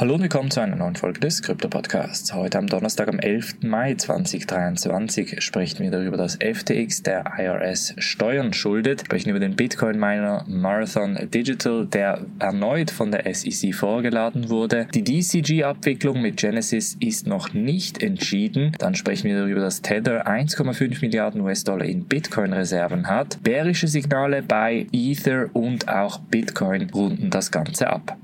Hallo und willkommen zu einer neuen Folge des Krypto Podcasts. Heute am Donnerstag, am 11. Mai 2023, sprechen wir darüber, dass FTX der IRS Steuern schuldet. Wir sprechen über den Bitcoin-Miner Marathon Digital, der erneut von der SEC vorgeladen wurde. Die DCG-Abwicklung mit Genesis ist noch nicht entschieden. Dann sprechen wir darüber, dass Tether 1,5 Milliarden US-Dollar in Bitcoin-Reserven hat. Bärische Signale bei Ether und auch Bitcoin runden das Ganze ab.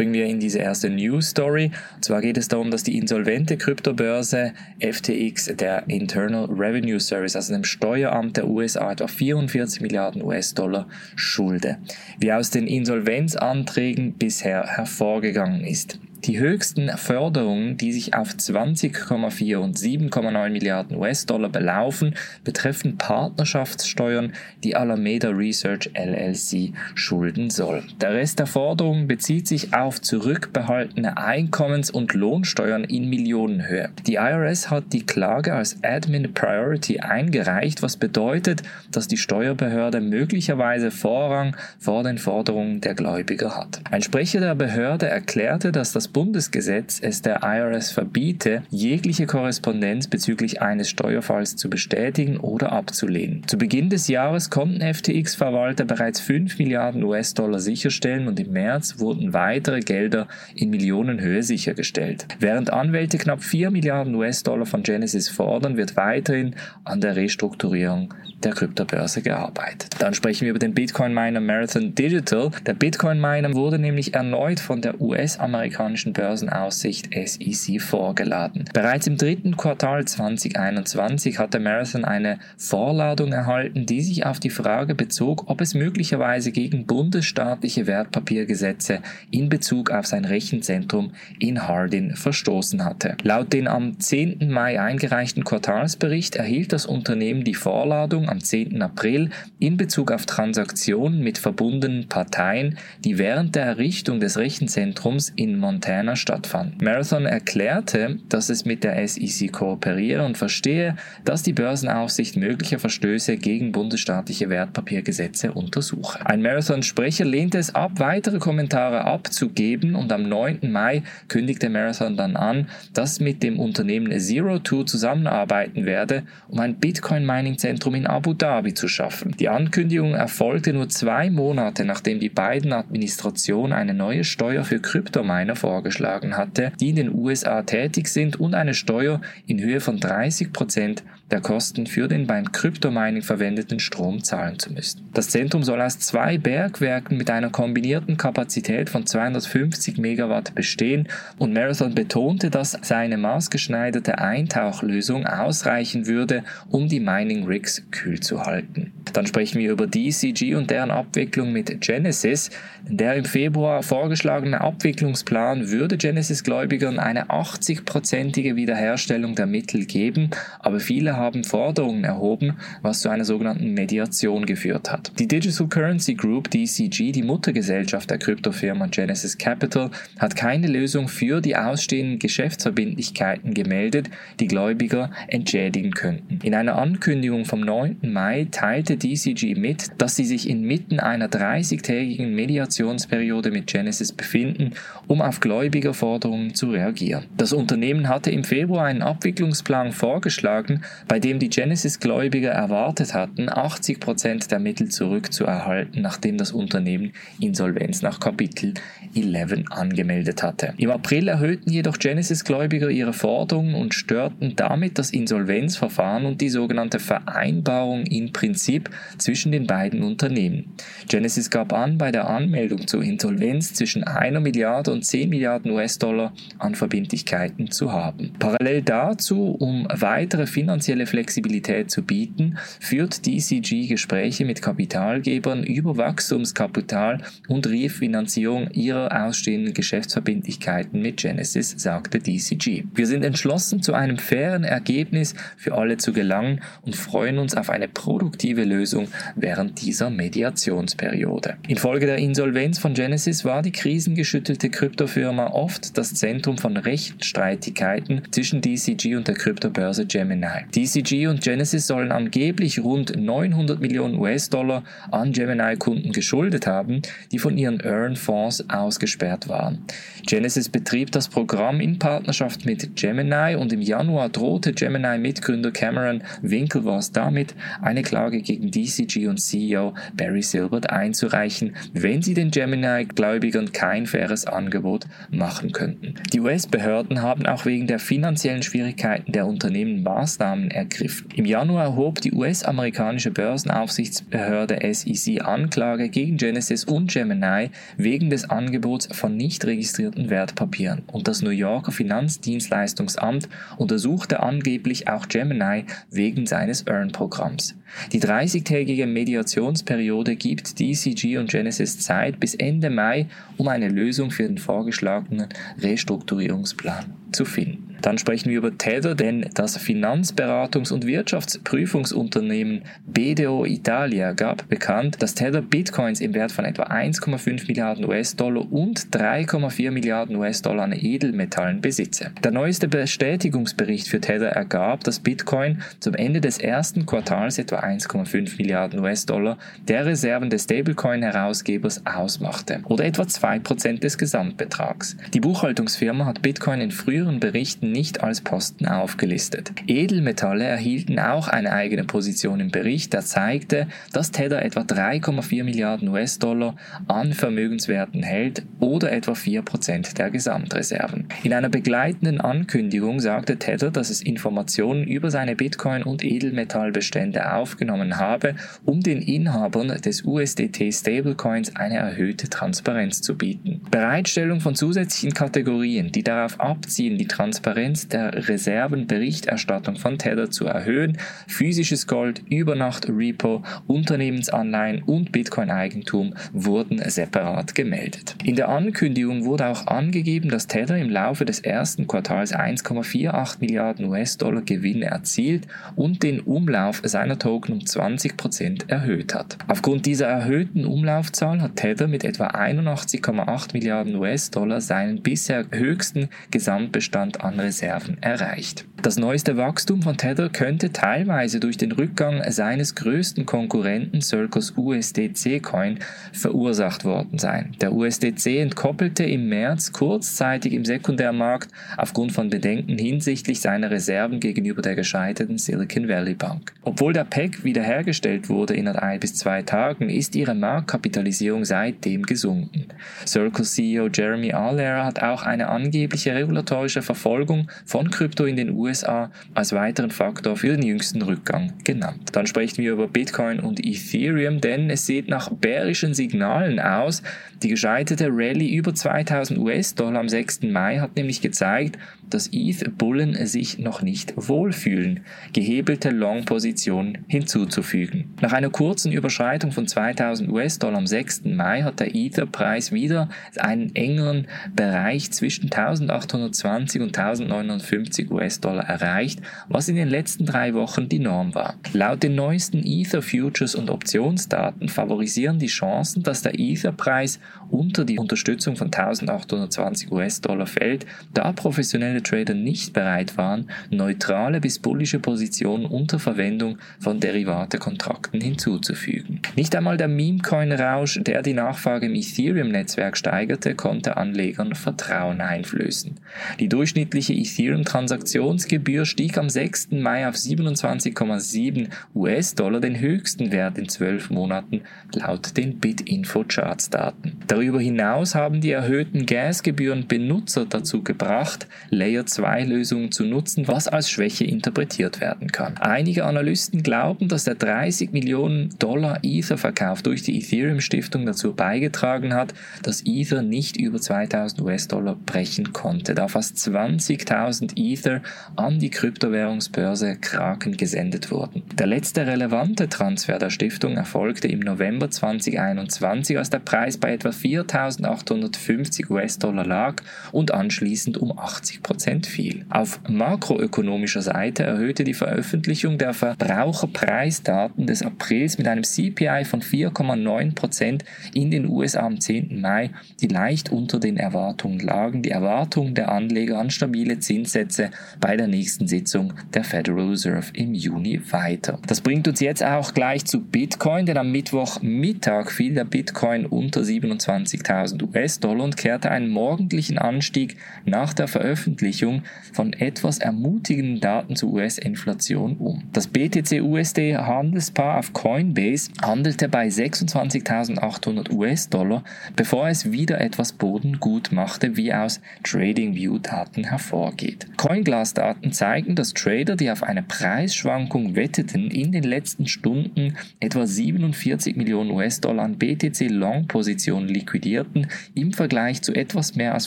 Springen wir in diese erste News Story. Und zwar geht es darum, dass die insolvente Kryptobörse FTX der Internal Revenue Service, also dem Steueramt der USA, etwa 44 Milliarden US-Dollar schulde. Wie aus den Insolvenzanträgen bisher hervorgegangen ist. Die höchsten Förderungen, die sich auf 20,4 und 7,9 Milliarden US-Dollar belaufen, betreffen Partnerschaftssteuern, die Alameda Research LLC schulden soll. Der Rest der Forderungen bezieht sich auf zurückbehaltene Einkommens- und Lohnsteuern in Millionenhöhe. Die IRS hat die Klage als Admin Priority eingereicht, was bedeutet, dass die Steuerbehörde möglicherweise Vorrang vor den Forderungen der Gläubiger hat. Ein Sprecher der Behörde erklärte, dass das Bundesgesetz es der IRS verbiete, jegliche Korrespondenz bezüglich eines Steuerfalls zu bestätigen oder abzulehnen. Zu Beginn des Jahres konnten FTX-Verwalter bereits 5 Milliarden US-Dollar sicherstellen und im März wurden weitere Gelder in Millionenhöhe sichergestellt. Während Anwälte knapp 4 Milliarden US-Dollar von Genesis fordern, wird weiterhin an der Restrukturierung der Kryptobörse gearbeitet. Dann sprechen wir über den Bitcoin-Miner Marathon Digital. Der Bitcoin-Miner wurde nämlich erneut von der US-amerikanischen Börsenaussicht SEC vorgeladen. Bereits im dritten Quartal 2021 hatte Marathon eine Vorladung erhalten, die sich auf die Frage bezog, ob es möglicherweise gegen bundesstaatliche Wertpapiergesetze in Bezug auf sein Rechenzentrum in Hardin verstoßen hatte. Laut den am 10. Mai eingereichten Quartalsbericht erhielt das Unternehmen die Vorladung am 10. April in Bezug auf Transaktionen mit verbundenen Parteien, die während der Errichtung des Rechenzentrums in Montana stattfanden. Marathon erklärte, dass es mit der SEC kooperiere und verstehe, dass die Börsenaufsicht mögliche Verstöße gegen bundesstaatliche Wertpapiergesetze untersuche. Ein Marathon-Sprecher lehnte es ab, weitere Kommentare abzugeben und am 9. Mai kündigte Marathon dann an, dass mit dem Unternehmen Zero Two zusammenarbeiten werde, um ein Bitcoin-Mining-Zentrum in Abu Dhabi zu schaffen. Die Ankündigung erfolgte nur zwei Monate, nachdem die beiden Administration eine neue Steuer für Kryptominer vorgeschlagen hatte, die in den USA tätig sind und eine Steuer in Höhe von 30 Prozent der Kosten für den beim Kryptomining verwendeten Strom zahlen zu müssen. Das Zentrum soll aus zwei Bergwerken mit einer kombinierten Kapazität von 250 Megawatt bestehen und Marathon betonte, dass seine maßgeschneiderte Eintauchlösung ausreichen würde, um die Mining Rigs kühl zu halten. Dann sprechen wir über DCG und deren Abwicklung mit Genesis. Der im Februar vorgeschlagene Abwicklungsplan würde Genesis-Gläubigern eine 80-prozentige Wiederherstellung der Mittel geben, aber viele haben Forderungen erhoben, was zu einer sogenannten Mediation geführt hat. Die Digital Currency Group DCG, die Muttergesellschaft der Kryptofirma Genesis Capital, hat keine Lösung für die ausstehenden Geschäftsverbindlichkeiten gemeldet, die Gläubiger entschädigen könnten. In einer Ankündigung vom 9. Mai teilte DCG mit, dass sie sich inmitten einer 30-tägigen Mediationsperiode mit Genesis befinden, um auf Gläubigerforderungen zu reagieren. Das Unternehmen hatte im Februar einen Abwicklungsplan vorgeschlagen, bei dem die Genesis-Gläubiger erwartet hatten, 80% der Mittel zurückzuerhalten, nachdem das Unternehmen Insolvenz nach Kapitel 11 angemeldet hatte. Im April erhöhten jedoch Genesis-Gläubiger ihre Forderungen und störten damit das Insolvenzverfahren und die sogenannte Vereinbarung in Prinzip zwischen den beiden Unternehmen. Genesis gab an, bei der Anmeldung zur Insolvenz zwischen einer Milliarde und 10 Milliarden US-Dollar an Verbindlichkeiten zu haben. Parallel dazu, um weitere finanzielle Flexibilität zu bieten, führt DCG Gespräche mit Kapitalgebern über Wachstumskapital und Refinanzierung ihrer ausstehenden Geschäftsverbindlichkeiten mit Genesis, sagte DCG. Wir sind entschlossen, zu einem fairen Ergebnis für alle zu gelangen und freuen uns auf eine produktive Lösung während dieser Mediationsperiode. Infolge der Insolvenz von Genesis war die krisengeschüttelte Kryptofirma Firma oft das Zentrum von Rechtsstreitigkeiten zwischen DCG und der Kryptobörse Gemini. DCG und Genesis sollen angeblich rund 900 Millionen US-Dollar an Gemini-Kunden geschuldet haben, die von ihren Earn-Fonds ausgesperrt waren. Genesis betrieb das Programm in Partnerschaft mit Gemini und im Januar drohte Gemini-Mitgründer Cameron Winklevoss damit, eine Klage gegen DCG und CEO Barry Silbert einzureichen, wenn sie den Gemini-Gläubigern kein faires Angebot machen könnten. Die US-Behörden haben auch wegen der finanziellen Schwierigkeiten der Unternehmen Maßnahmen ergriffen. Im Januar erhob die US-amerikanische Börsenaufsichtsbehörde SEC Anklage gegen Genesis und Gemini wegen des Angebots von nicht registrierten Wertpapieren und das New Yorker Finanzdienstleistungsamt untersuchte angeblich auch Gemini wegen seines Earn-Programms. Die 30-tägige Mediationsperiode gibt DCG und Genesis Zeit bis Ende Mai, um eine Lösung für den vorgeschlagenen Restrukturierungsplan zu finden. Dann sprechen wir über Tether, denn das Finanzberatungs- und Wirtschaftsprüfungsunternehmen BDO Italia gab bekannt, dass Tether Bitcoins im Wert von etwa 1,5 Milliarden US-Dollar und 3,4 Milliarden US-Dollar an Edelmetallen besitze. Der neueste Bestätigungsbericht für Tether ergab, dass Bitcoin zum Ende des ersten Quartals etwa 1,5 Milliarden US-Dollar der Reserven des Stablecoin-Herausgebers ausmachte oder etwa 2% des Gesamtbetrags. Die Buchhaltungsfirma hat Bitcoin in früheren Berichten nicht als Posten aufgelistet. Edelmetalle erhielten auch eine eigene Position im Bericht, der zeigte, dass Tether etwa 3,4 Milliarden US-Dollar an Vermögenswerten hält oder etwa 4% der Gesamtreserven. In einer begleitenden Ankündigung sagte Tether, dass es Informationen über seine Bitcoin- und Edelmetallbestände aufgenommen habe, um den Inhabern des USDT Stablecoins eine erhöhte Transparenz zu bieten. Bereitstellung von zusätzlichen Kategorien, die darauf abzielen, die Transparenz Transparenz der Reservenberichterstattung von Tether zu erhöhen, physisches Gold, Übernacht, Repo, Unternehmensanleihen und Bitcoin-Eigentum wurden separat gemeldet. In der Ankündigung wurde auch angegeben, dass Tether im Laufe des ersten Quartals 1,48 Milliarden US-Dollar Gewinn erzielt und den Umlauf seiner Token um 20% erhöht hat. Aufgrund dieser erhöhten Umlaufzahl hat Tether mit etwa 81,8 Milliarden US-Dollar seinen bisher höchsten Gesamtbestand an Reserven erreicht. Das neueste Wachstum von Tether könnte teilweise durch den Rückgang seines größten Konkurrenten Circus USDC Coin verursacht worden sein. Der USDC entkoppelte im März kurzzeitig im Sekundärmarkt aufgrund von Bedenken hinsichtlich seiner Reserven gegenüber der gescheiterten Silicon Valley Bank. Obwohl der PEG wiederhergestellt wurde innerhalb ein bis zwei Tagen, ist ihre Marktkapitalisierung seitdem gesunken. Circus CEO Jeremy Allaire hat auch eine angebliche regulatorische Verfolgung von Krypto in den USA als weiteren Faktor für den jüngsten Rückgang genannt. Dann sprechen wir über Bitcoin und Ethereum, denn es sieht nach bärischen Signalen aus. Die gescheiterte Rallye über 2000 US-Dollar am 6. Mai hat nämlich gezeigt, dass ETH-Bullen sich noch nicht wohlfühlen, gehebelte Long-Positionen hinzuzufügen. Nach einer kurzen Überschreitung von 2000 US-Dollar am 6. Mai hat der Ether-Preis wieder einen engeren Bereich zwischen 1820 und 1950 US-Dollar Dollar erreicht, was in den letzten drei Wochen die Norm war. Laut den neuesten Ether Futures und Optionsdaten favorisieren die Chancen, dass der Ether-Preis unter die Unterstützung von 1820 US-Dollar fällt, da professionelle Trader nicht bereit waren, neutrale bis bullische Positionen unter Verwendung von Derivate-Kontrakten hinzuzufügen. Nicht einmal der Meme-Coin-Rausch, der die Nachfrage im Ethereum-Netzwerk steigerte, konnte Anlegern Vertrauen einflößen. Die durchschnittliche Ethereum-Transaktions Gebühr stieg am 6. Mai auf 27,7 US-Dollar, den höchsten Wert in zwölf Monaten laut den Bitinfo-Charts-Daten. Darüber hinaus haben die erhöhten Gasgebühren Benutzer dazu gebracht, Layer-2-Lösungen zu nutzen, was als Schwäche interpretiert werden kann. Einige Analysten glauben, dass der 30 Millionen Dollar Ether-Verkauf durch die Ethereum-Stiftung dazu beigetragen hat, dass Ether nicht über 2000 US-Dollar brechen konnte, da fast 20 50.000 Ether an die Kryptowährungsbörse Kraken gesendet wurden. Der letzte relevante Transfer der Stiftung erfolgte im November 2021, als der Preis bei etwa 4.850 US-Dollar lag und anschließend um 80 Prozent fiel. Auf makroökonomischer Seite erhöhte die Veröffentlichung der Verbraucherpreisdaten des Aprils mit einem CPI von 4,9 Prozent in den USA am 10. Mai, die leicht unter den Erwartungen lagen, die Erwartungen der Anleger an stabile Zinssätze bei der nächsten Sitzung der Federal Reserve im Juni weiter. Das bringt uns jetzt auch gleich zu Bitcoin, denn am Mittwochmittag fiel der Bitcoin unter 27.000 US-Dollar und kehrte einen morgendlichen Anstieg nach der Veröffentlichung von etwas ermutigenden Daten zur US-Inflation um. Das BTC-USD-Handelspaar auf Coinbase handelte bei 26.800 US-Dollar, bevor es wieder etwas Boden gut machte, wie aus TradingView-Daten hervorgeht. Coinglass-Daten zeigen, dass Trader, die auf eine Preisschwankung wetteten, in den letzten Stunden etwa 47 Millionen US-Dollar an BTC-Long-Positionen liquidierten, im Vergleich zu etwas mehr als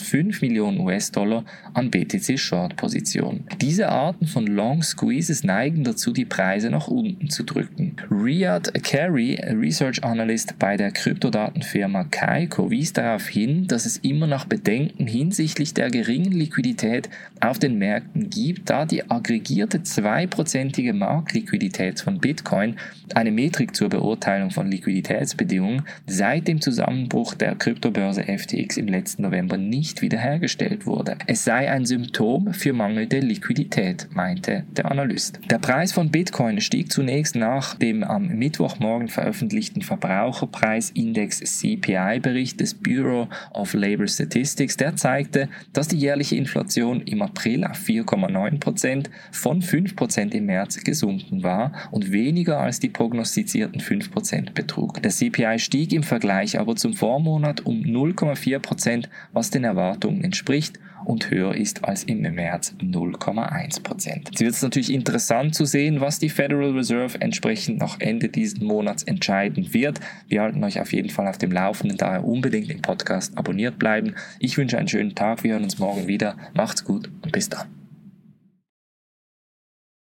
5 Millionen US-Dollar an BTC-Short-Positionen. Diese Arten von Long Squeezes neigen dazu, die Preise nach unten zu drücken. Riyad Carey, Research Analyst bei der Kryptodatenfirma Kaiko, wies darauf hin, dass es immer noch Bedenken hinsichtlich der geringen Liquidität auf den Märkten gibt, da die aggregierte zweiprozentige Marktliquidität von Bitcoin, eine Metrik zur Beurteilung von Liquiditätsbedingungen, seit dem Zusammenbruch der Kryptobörse FTX im letzten November nicht wiederhergestellt wurde. Es sei ein Symptom für mangelnde Liquidität, meinte der Analyst. Der Preis von Bitcoin stieg zunächst nach dem am Mittwochmorgen veröffentlichten Verbraucherpreisindex CPI-Bericht des Bureau of Labor Statistics. Der zeigte, dass die jährliche Inflation im April auf 4,9% von 5% im März gesunken war und weniger als die prognostizierten 5% betrug. Der CPI stieg im Vergleich aber zum Vormonat um 0,4%, was den Erwartungen entspricht und höher ist als im März 0,1%. Jetzt wird es natürlich interessant zu sehen, was die Federal Reserve entsprechend nach Ende dieses Monats entscheiden wird. Wir halten euch auf jeden Fall auf dem Laufenden, daher unbedingt den Podcast abonniert bleiben. Ich wünsche einen schönen Tag, wir hören uns morgen wieder. Macht's gut und bis dann.